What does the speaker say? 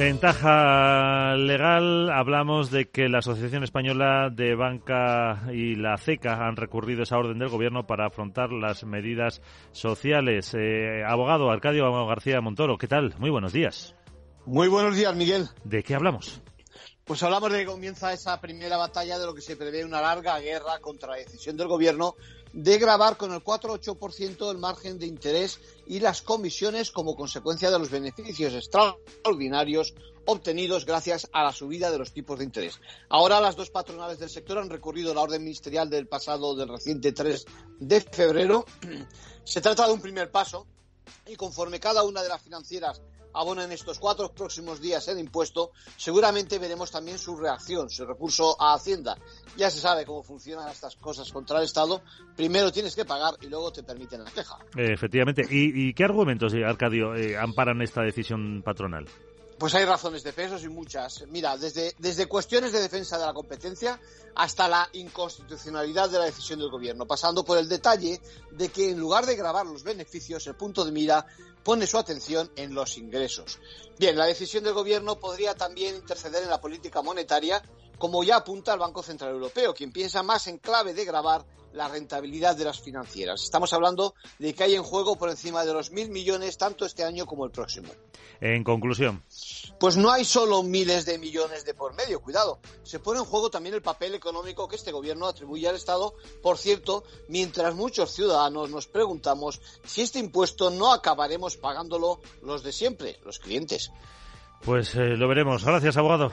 Ventaja legal, hablamos de que la Asociación Española de Banca y la CECA han recurrido esa orden del Gobierno para afrontar las medidas sociales. Eh, abogado Arcadio García Montoro, ¿qué tal? Muy buenos días. Muy buenos días, Miguel. ¿De qué hablamos? Pues hablamos de que comienza esa primera batalla de lo que se prevé una larga guerra contra la decisión del Gobierno de grabar con el 4-8% el margen de interés y las comisiones como consecuencia de los beneficios extraordinarios obtenidos gracias a la subida de los tipos de interés. Ahora las dos patronales del sector han recurrido a la orden ministerial del pasado del reciente 3 de febrero. Se trata de un primer paso y conforme cada una de las financieras abona en estos cuatro próximos días el impuesto, seguramente veremos también su reacción, su recurso a Hacienda. Ya se sabe cómo funcionan estas cosas contra el Estado. Primero tienes que pagar y luego te permiten la queja. efectivamente. ¿Y, qué argumentos, Arcadio, eh, amparan esta decisión patronal? Pues hay razones de pesos y muchas. Mira, desde, desde cuestiones de defensa de la competencia hasta la inconstitucionalidad de la decisión del gobierno, pasando por el detalle de que en lugar de grabar los beneficios, el punto de mira pone su atención en los ingresos. Bien, la decisión del gobierno podría también interceder en la política monetaria, como ya apunta el Banco Central Europeo, quien piensa más en clave de grabar la rentabilidad de las financieras. Estamos hablando de que hay en juego por encima de los mil millones tanto este año como el próximo. En conclusión. Pues no hay solo miles de millones de por medio, cuidado. Se pone en juego también el papel económico que este gobierno atribuye al Estado. Por cierto, mientras muchos ciudadanos nos preguntamos si este impuesto no acabaremos pagándolo los de siempre, los clientes. Pues eh, lo veremos. Gracias, abogado.